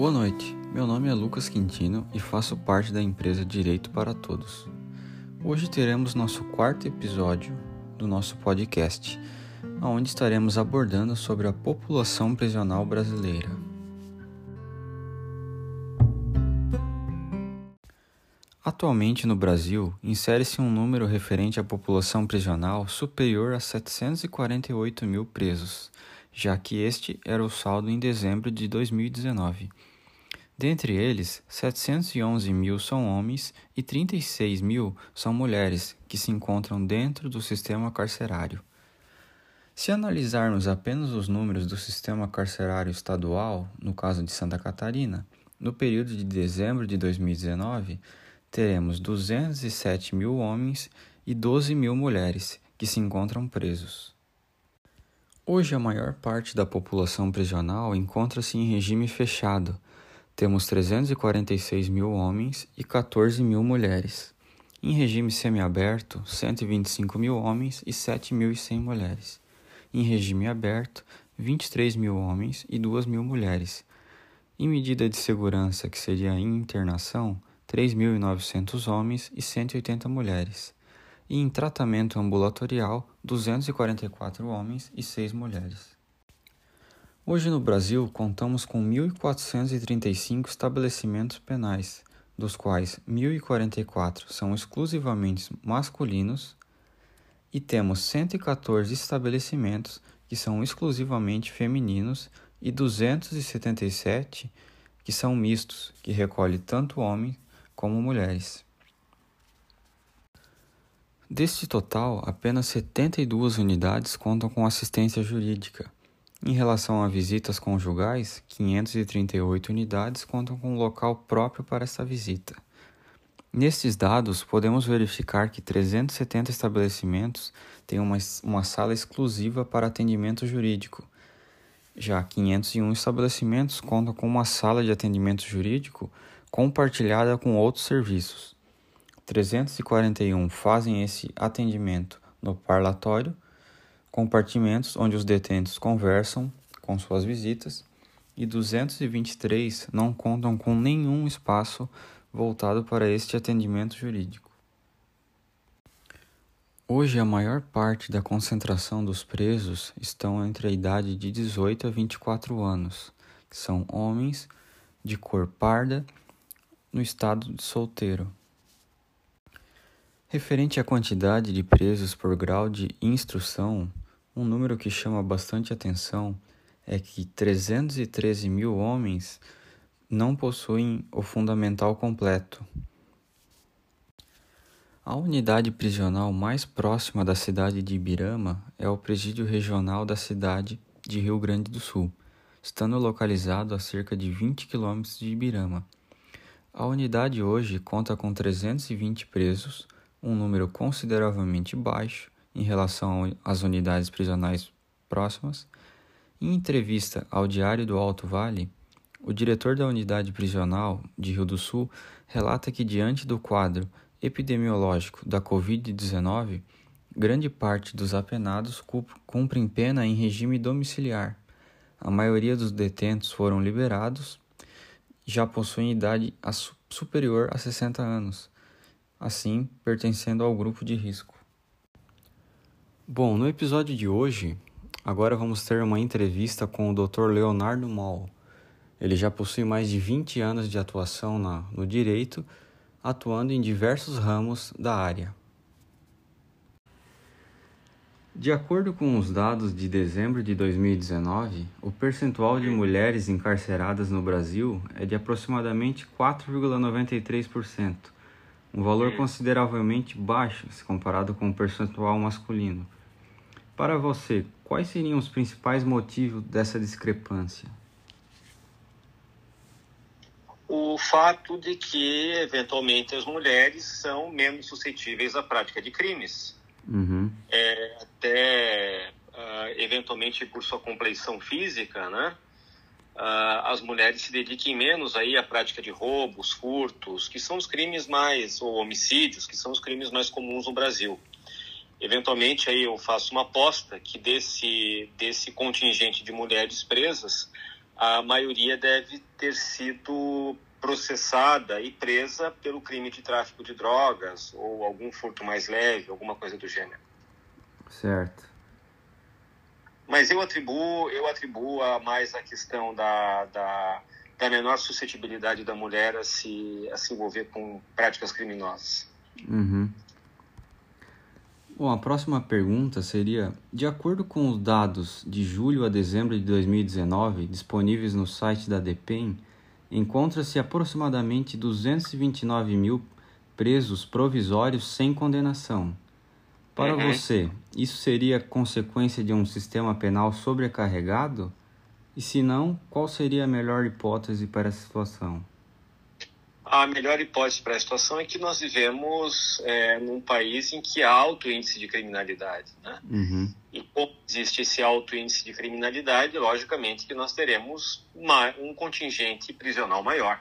Boa noite, meu nome é Lucas Quintino e faço parte da empresa Direito para Todos. Hoje teremos nosso quarto episódio do nosso podcast, onde estaremos abordando sobre a população prisional brasileira. Atualmente no Brasil, insere-se um número referente à população prisional superior a 748 mil presos, já que este era o saldo em dezembro de 2019. Dentre eles, 711 mil são homens e 36 mil são mulheres que se encontram dentro do sistema carcerário. Se analisarmos apenas os números do sistema carcerário estadual, no caso de Santa Catarina, no período de dezembro de 2019, teremos 207 mil homens e 12 mil mulheres que se encontram presos. Hoje, a maior parte da população prisional encontra-se em regime fechado temos 346 mil homens e 14 mil mulheres. Em regime semiaberto, 125 mil homens e 7.100 mulheres. Em regime aberto, 23 mil homens e 2 mil mulheres. Em medida de segurança, que seria a internação, 3.900 homens e 180 mulheres. E em tratamento ambulatorial, 244 homens e 6 mulheres. Hoje no Brasil, contamos com 1.435 estabelecimentos penais, dos quais 1.044 são exclusivamente masculinos e temos 114 estabelecimentos que são exclusivamente femininos e 277 que são mistos, que recolhe tanto homens como mulheres. Deste total, apenas 72 unidades contam com assistência jurídica em relação a visitas conjugais, 538 unidades contam com um local próprio para essa visita. Nestes dados, podemos verificar que 370 estabelecimentos têm uma, uma sala exclusiva para atendimento jurídico. Já 501 estabelecimentos contam com uma sala de atendimento jurídico compartilhada com outros serviços. 341 fazem esse atendimento no parlatório compartimentos onde os detentos conversam com suas visitas e 223 não contam com nenhum espaço voltado para este atendimento jurídico. Hoje, a maior parte da concentração dos presos estão entre a idade de 18 a 24 anos, que são homens de cor parda no estado de solteiro. Referente à quantidade de presos por grau de instrução, um número que chama bastante atenção é que 313 mil homens não possuem o fundamental completo. A unidade prisional mais próxima da cidade de Ibirama é o Presídio Regional da cidade de Rio Grande do Sul, estando localizado a cerca de 20 quilômetros de Ibirama. A unidade hoje conta com 320 presos, um número consideravelmente baixo em relação às unidades prisionais próximas. Em entrevista ao Diário do Alto Vale, o diretor da unidade prisional de Rio do Sul relata que, diante do quadro epidemiológico da Covid-19, grande parte dos apenados cumprem pena em regime domiciliar. A maioria dos detentos foram liberados, já possuem idade superior a 60 anos, assim pertencendo ao grupo de risco. Bom, no episódio de hoje, agora vamos ter uma entrevista com o Dr. Leonardo Moll. Ele já possui mais de 20 anos de atuação na, no direito, atuando em diversos ramos da área. De acordo com os dados de dezembro de 2019, o percentual de mulheres encarceradas no Brasil é de aproximadamente 4,93%, um valor consideravelmente baixo se comparado com o percentual masculino. Para você, quais seriam os principais motivos dessa discrepância? O fato de que, eventualmente, as mulheres são menos suscetíveis à prática de crimes. Uhum. É, até, uh, eventualmente, por sua compleição física, né? Uh, as mulheres se dediquem menos aí à prática de roubos, furtos, que são os crimes mais, ou homicídios, que são os crimes mais comuns no Brasil eventualmente aí eu faço uma aposta que desse desse contingente de mulheres presas a maioria deve ter sido processada e presa pelo crime de tráfico de drogas ou algum furto mais leve, alguma coisa do gênero. Certo. Mas eu atribuo, eu atribuo a mais a questão da, da, da menor suscetibilidade da mulher a se, a se envolver com práticas criminosas. Uhum. Bom, a próxima pergunta seria: de acordo com os dados de julho a dezembro de 2019 disponíveis no site da DEPEN, encontra-se aproximadamente 229 mil presos provisórios sem condenação. Para uhum. você, isso seria consequência de um sistema penal sobrecarregado? E se não, qual seria a melhor hipótese para essa situação? A melhor hipótese para a situação é que nós vivemos é, num país em que há alto índice de criminalidade. Né? Uhum. E como existe esse alto índice de criminalidade, logicamente que nós teremos uma, um contingente prisional maior.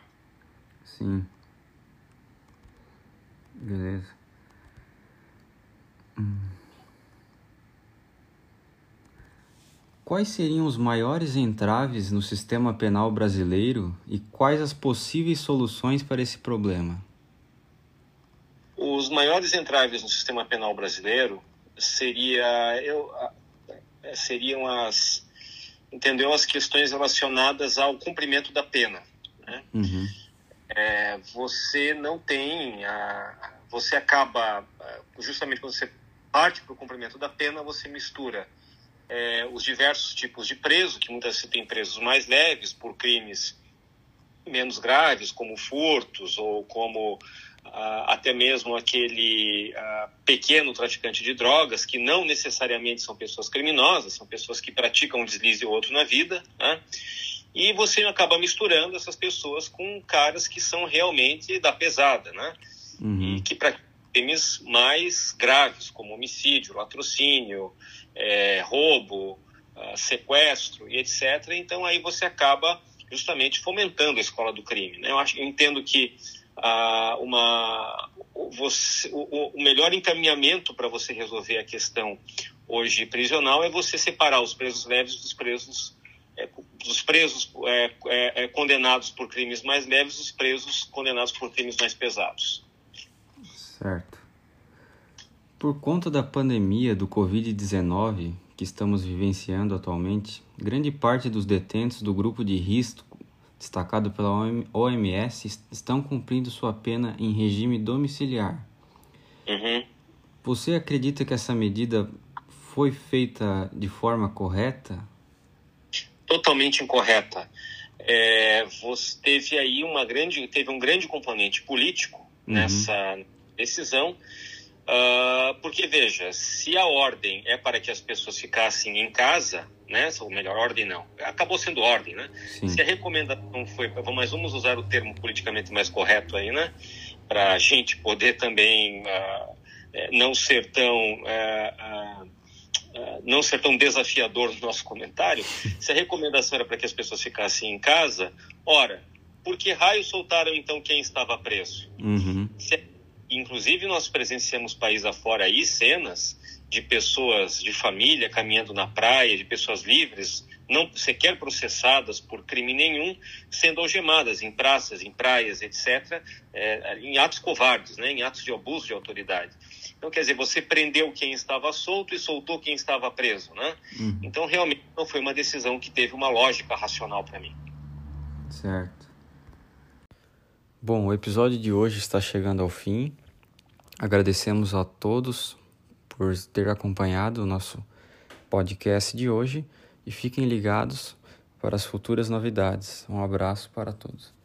Sim. Beleza. Hum. Quais seriam os maiores entraves no sistema penal brasileiro e quais as possíveis soluções para esse problema? Os maiores entraves no sistema penal brasileiro seria, eu, seriam as, entendeu, as questões relacionadas ao cumprimento da pena. Né? Uhum. É, você não tem, a, você acaba, justamente quando você parte para o cumprimento da pena, você mistura é, os diversos tipos de preso, que muitas vezes tem presos mais leves por crimes menos graves, como furtos ou como ah, até mesmo aquele ah, pequeno traficante de drogas, que não necessariamente são pessoas criminosas, são pessoas que praticam um deslize ou outro na vida, né? E você acaba misturando essas pessoas com caras que são realmente da pesada, né? Uhum. E que praticam crimes mais graves, como homicídio, latrocínio, é, roubo, uh, sequestro e etc. Então aí você acaba justamente fomentando a escola do crime. Né? Eu, acho, eu entendo que uh, uma, você, o, o melhor encaminhamento para você resolver a questão hoje prisional é você separar os presos leves dos presos é, dos presos é, é, é condenados por crimes mais leves dos presos condenados por crimes mais pesados. Certo. Por conta da pandemia do Covid-19 que estamos vivenciando atualmente, grande parte dos detentos do grupo de risco destacado pela OMS estão cumprindo sua pena em regime domiciliar. Uhum. Você acredita que essa medida foi feita de forma correta? Totalmente incorreta. É, você teve aí uma grande, teve um grande componente político uhum. nessa decisão, uh, porque veja, se a ordem é para que as pessoas ficassem em casa, né, ou melhor, ordem não, acabou sendo ordem, né? Sim. Se a recomendação foi, mas vamos usar o termo politicamente mais correto aí, né, para a gente poder também uh, não ser tão uh, não ser tão desafiador no nosso comentário, se a recomendação era para que as pessoas ficassem em casa, ora, por que raio soltaram então quem estava preso? Uhum. Se Inclusive, nós presenciamos país afora aí cenas de pessoas de família caminhando na praia, de pessoas livres, não sequer processadas por crime nenhum, sendo algemadas em praças, em praias, etc., é, em atos covardes, né, em atos de abuso de autoridade. Então, quer dizer, você prendeu quem estava solto e soltou quem estava preso, né? Uhum. Então, realmente não foi uma decisão que teve uma lógica racional para mim. Certo. Bom, o episódio de hoje está chegando ao fim. Agradecemos a todos por ter acompanhado o nosso podcast de hoje e fiquem ligados para as futuras novidades. Um abraço para todos.